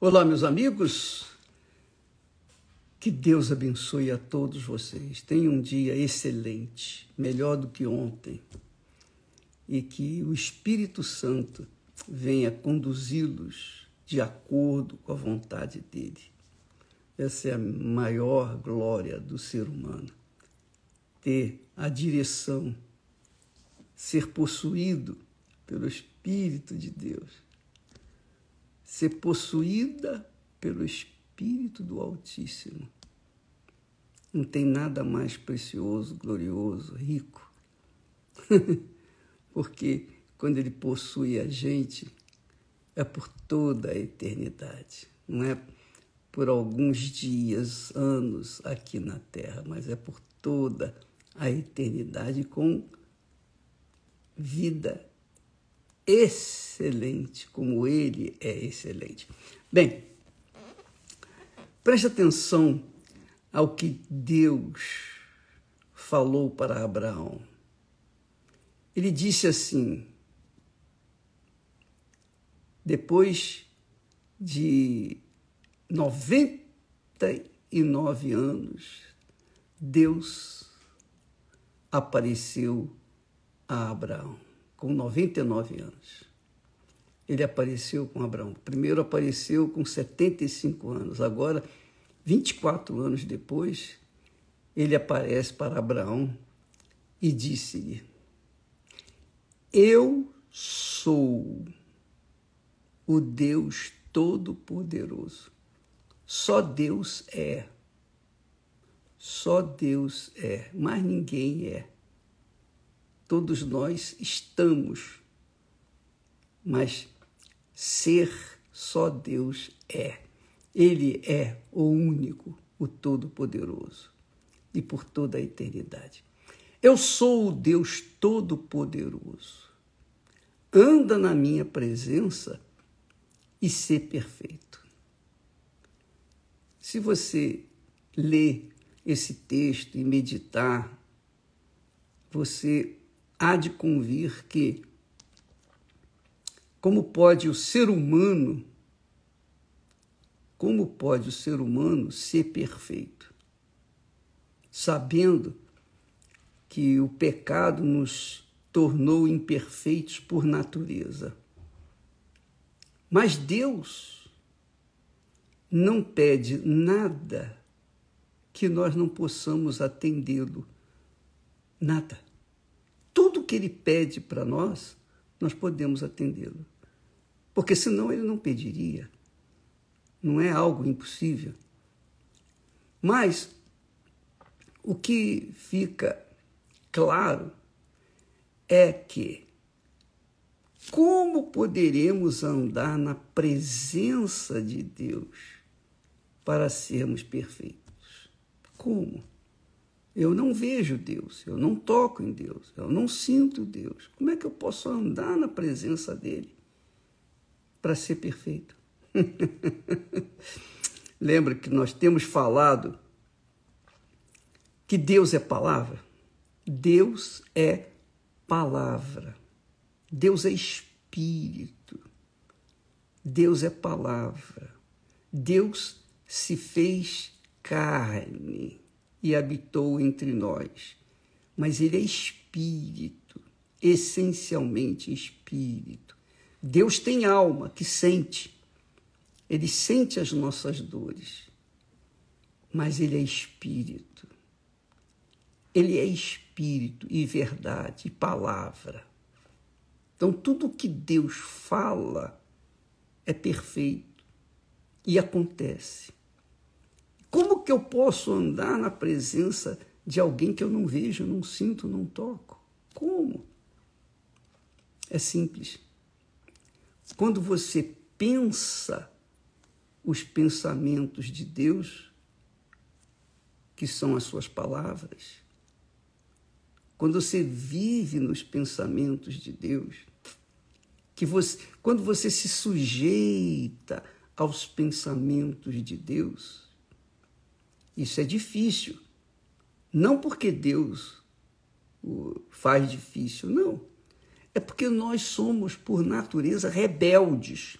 Olá, meus amigos. Que Deus abençoe a todos vocês. Tenham um dia excelente, melhor do que ontem. E que o Espírito Santo venha conduzi-los de acordo com a vontade dele. Essa é a maior glória do ser humano. Ter a direção, ser possuído pelo Espírito de Deus ser possuída pelo Espírito do Altíssimo. Não tem nada mais precioso, glorioso, rico. Porque quando ele possui a gente, é por toda a eternidade. Não é por alguns dias, anos aqui na terra, mas é por toda a eternidade com vida excelente, como ele é excelente. Bem, preste atenção ao que Deus falou para Abraão. Ele disse assim: depois de 99 anos, Deus apareceu a Abraão com 99 anos. Ele apareceu com Abraão. Primeiro apareceu com 75 anos, agora, 24 anos depois, ele aparece para Abraão e disse-lhe: Eu sou o Deus Todo-Poderoso. Só Deus é. Só Deus é, mas ninguém é. Todos nós estamos, mas ser só Deus é. Ele é o único, o Todo-Poderoso e por toda a eternidade. Eu sou o Deus Todo-Poderoso. Anda na minha presença e ser perfeito. Se você ler esse texto e meditar, você há de convir que, como pode o ser humano, como pode o ser humano ser perfeito? Sabendo que o pecado nos tornou imperfeitos por natureza. Mas Deus não pede nada que nós não possamos atendê-lo. Nada que ele pede para nós, nós podemos atendê-lo. Porque senão ele não pediria. Não é algo impossível. Mas o que fica claro é que como poderemos andar na presença de Deus para sermos perfeitos? Como? Eu não vejo Deus, eu não toco em Deus, eu não sinto Deus. Como é que eu posso andar na presença dele para ser perfeito? Lembra que nós temos falado que Deus é palavra? Deus é palavra. Deus é espírito. Deus é palavra. Deus se fez carne e habitou entre nós. Mas ele é espírito, essencialmente espírito. Deus tem alma que sente. Ele sente as nossas dores. Mas ele é espírito. Ele é espírito e verdade e palavra. Então, tudo que Deus fala é perfeito e acontece. Como que eu posso andar na presença de alguém que eu não vejo, não sinto, não toco? Como? É simples. Quando você pensa os pensamentos de Deus, que são as suas palavras, quando você vive nos pensamentos de Deus, que você, quando você se sujeita aos pensamentos de Deus, isso é difícil. Não porque Deus faz difícil, não. É porque nós somos, por natureza, rebeldes.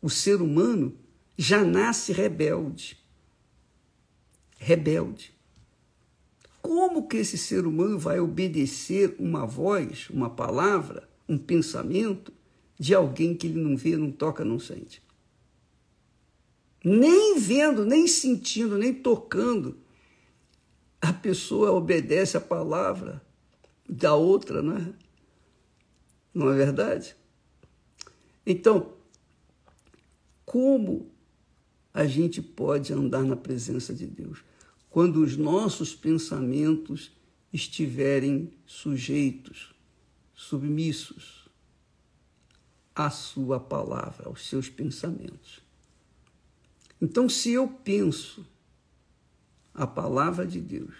O ser humano já nasce rebelde. Rebelde. Como que esse ser humano vai obedecer uma voz, uma palavra, um pensamento de alguém que ele não vê, não toca, não sente? Nem vendo, nem sentindo, nem tocando, a pessoa obedece a palavra da outra, não é? Não é verdade? Então, como a gente pode andar na presença de Deus? Quando os nossos pensamentos estiverem sujeitos, submissos à Sua palavra, aos seus pensamentos. Então, se eu penso a palavra de Deus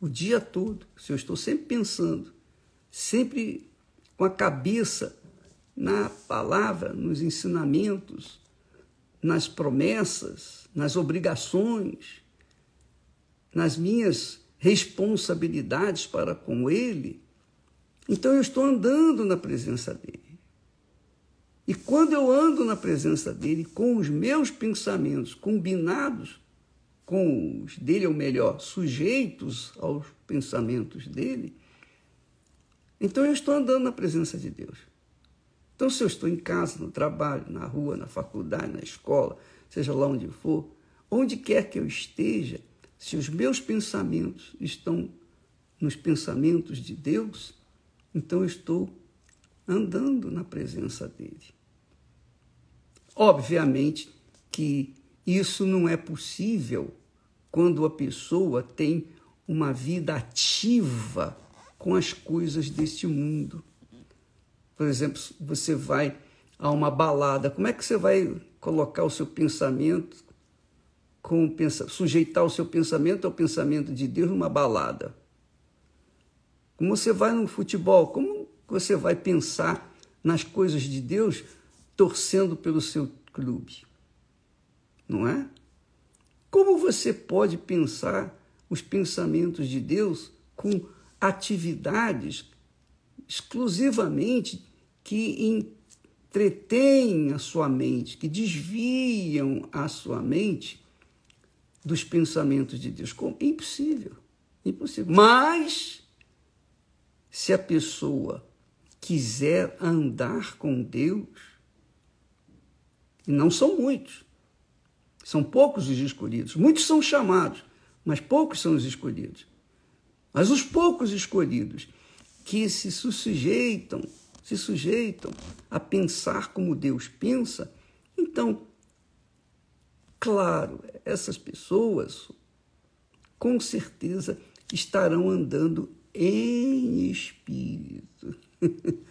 o dia todo, se eu estou sempre pensando, sempre com a cabeça na palavra, nos ensinamentos, nas promessas, nas obrigações, nas minhas responsabilidades para com Ele, então eu estou andando na presença dele. E quando eu ando na presença dele, com os meus pensamentos combinados com os dele, ou melhor, sujeitos aos pensamentos dele, então eu estou andando na presença de Deus. Então, se eu estou em casa, no trabalho, na rua, na faculdade, na escola, seja lá onde for, onde quer que eu esteja, se os meus pensamentos estão nos pensamentos de Deus, então eu estou andando na presença dele. Obviamente que isso não é possível quando a pessoa tem uma vida ativa com as coisas deste mundo. Por exemplo, você vai a uma balada, como é que você vai colocar o seu pensamento, com, sujeitar o seu pensamento ao pensamento de Deus numa balada? Como você vai no futebol, como você vai pensar nas coisas de Deus torcendo pelo seu clube? Não é? Como você pode pensar os pensamentos de Deus com atividades exclusivamente que entretêm a sua mente, que desviam a sua mente dos pensamentos de Deus. Como? Impossível. Impossível. Mas, se a pessoa quiser andar com Deus, e não são muitos, são poucos os escolhidos, muitos são chamados, mas poucos são os escolhidos. Mas os poucos escolhidos que se sujeitam, se sujeitam a pensar como Deus pensa, então, claro, essas pessoas com certeza estarão andando em espírito,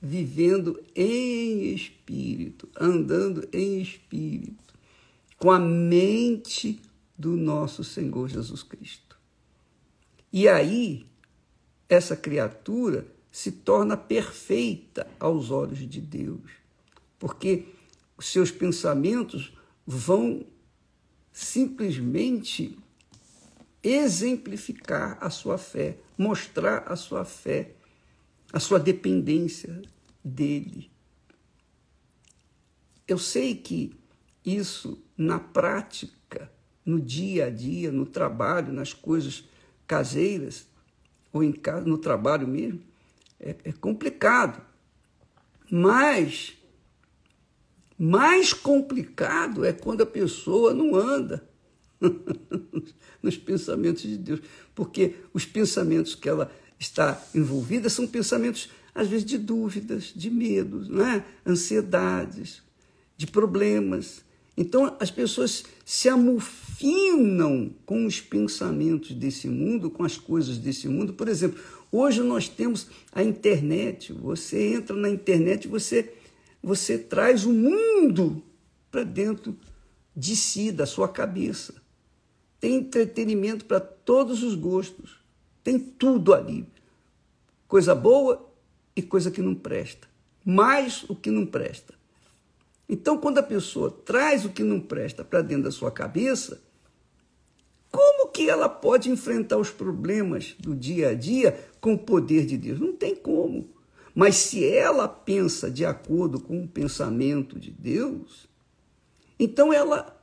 vivendo em espírito, andando em espírito, com a mente do nosso Senhor Jesus Cristo. E aí, essa criatura se torna perfeita aos olhos de Deus, porque os seus pensamentos vão simplesmente exemplificar a sua fé, mostrar a sua fé, a sua dependência dele. Eu sei que isso, na prática, no dia a dia, no trabalho, nas coisas caseiras, ou em casa, no trabalho mesmo, é, é complicado. Mas mais complicado é quando a pessoa não anda nos pensamentos de Deus, porque os pensamentos que ela está envolvida são pensamentos às vezes de dúvidas, de medos, não é? ansiedades, de problemas. Então as pessoas se amofinam com os pensamentos desse mundo, com as coisas desse mundo. Por exemplo, hoje nós temos a internet. Você entra na internet, você você traz o mundo para dentro de si, da sua cabeça. Tem entretenimento para todos os gostos. Tem tudo ali. Coisa boa e coisa que não presta. Mais o que não presta. Então, quando a pessoa traz o que não presta para dentro da sua cabeça, como que ela pode enfrentar os problemas do dia a dia com o poder de Deus? Não tem como. Mas se ela pensa de acordo com o pensamento de Deus, então ela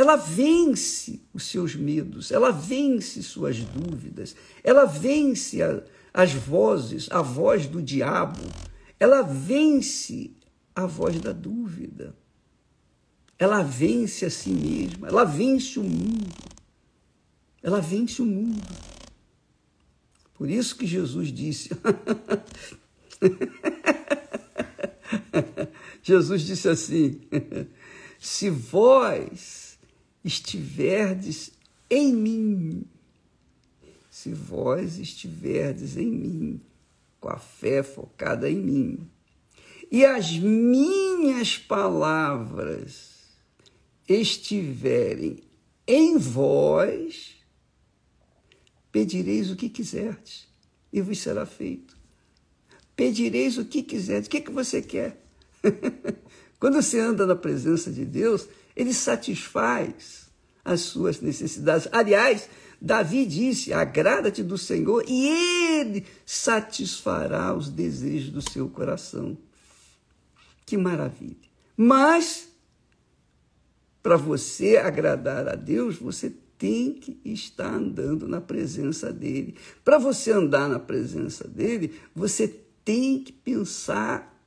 ela vence os seus medos, ela vence suas dúvidas, ela vence a, as vozes, a voz do diabo, ela vence a voz da dúvida. Ela vence a si mesma, ela vence o mundo. Ela vence o mundo. Por isso que Jesus disse. Jesus disse assim: se vós estiverdes em mim, se vós estiverdes em mim, com a fé focada em mim, e as minhas palavras estiverem em vós, pedireis o que quiserdes e vos será feito. Pedireis o que quiserdes. O que, que você quer? Quando você anda na presença de Deus, ele satisfaz as suas necessidades. Aliás, Davi disse: agrada-te do Senhor e ele satisfará os desejos do seu coração. Que maravilha! Mas, para você agradar a Deus, você tem que estar andando na presença dele. Para você andar na presença dele, você tem que pensar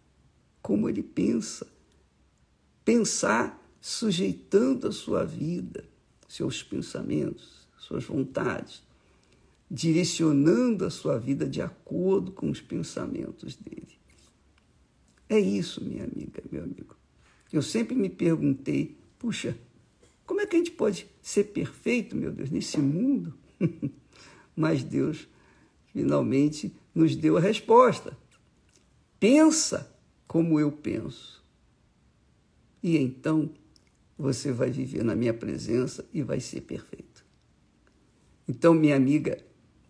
como ele pensa. Pensar sujeitando a sua vida, seus pensamentos, suas vontades, direcionando a sua vida de acordo com os pensamentos dele. É isso, minha amiga, meu amigo. Eu sempre me perguntei, puxa, como é que a gente pode ser perfeito, meu Deus, nesse mundo? Mas Deus finalmente nos deu a resposta. Pensa como eu penso. E então você vai viver na minha presença e vai ser perfeito. Então, minha amiga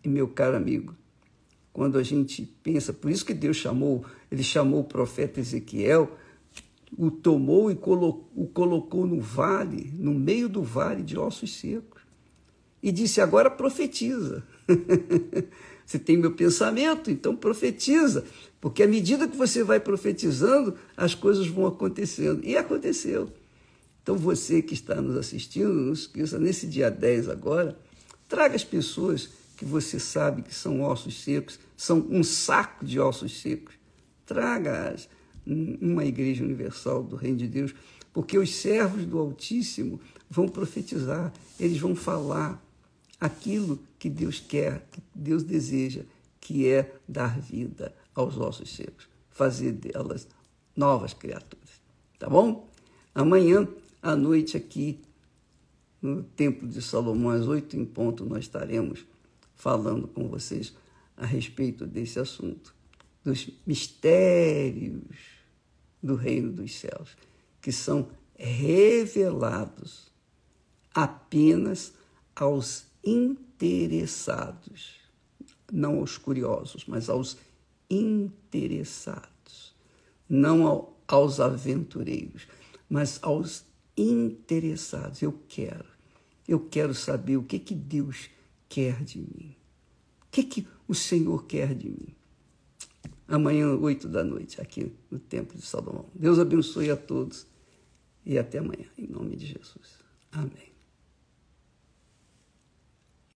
e meu caro amigo, quando a gente pensa, por isso que Deus chamou, ele chamou o profeta Ezequiel o tomou e colo o colocou no vale, no meio do vale de ossos secos. E disse: Agora profetiza. você tem meu pensamento, então profetiza. Porque à medida que você vai profetizando, as coisas vão acontecendo. E aconteceu. Então você que está nos assistindo, não esqueça, nesse dia 10 agora, traga as pessoas que você sabe que são ossos secos, são um saco de ossos secos. Traga-as uma igreja universal do Reino de Deus, porque os servos do Altíssimo vão profetizar, eles vão falar aquilo que Deus quer, que Deus deseja, que é dar vida aos ossos secos, fazer delas novas criaturas. Tá bom? Amanhã à noite aqui no Templo de Salomão, às oito em ponto, nós estaremos falando com vocês a respeito desse assunto, dos mistérios do reino dos céus, que são revelados apenas aos interessados, não aos curiosos, mas aos interessados, não ao, aos aventureiros, mas aos interessados. Eu quero, eu quero saber o que que Deus quer de mim, o que que o Senhor quer de mim amanhã, oito da noite, aqui no Templo de Salomão. Deus abençoe a todos e até amanhã, em nome de Jesus. Amém.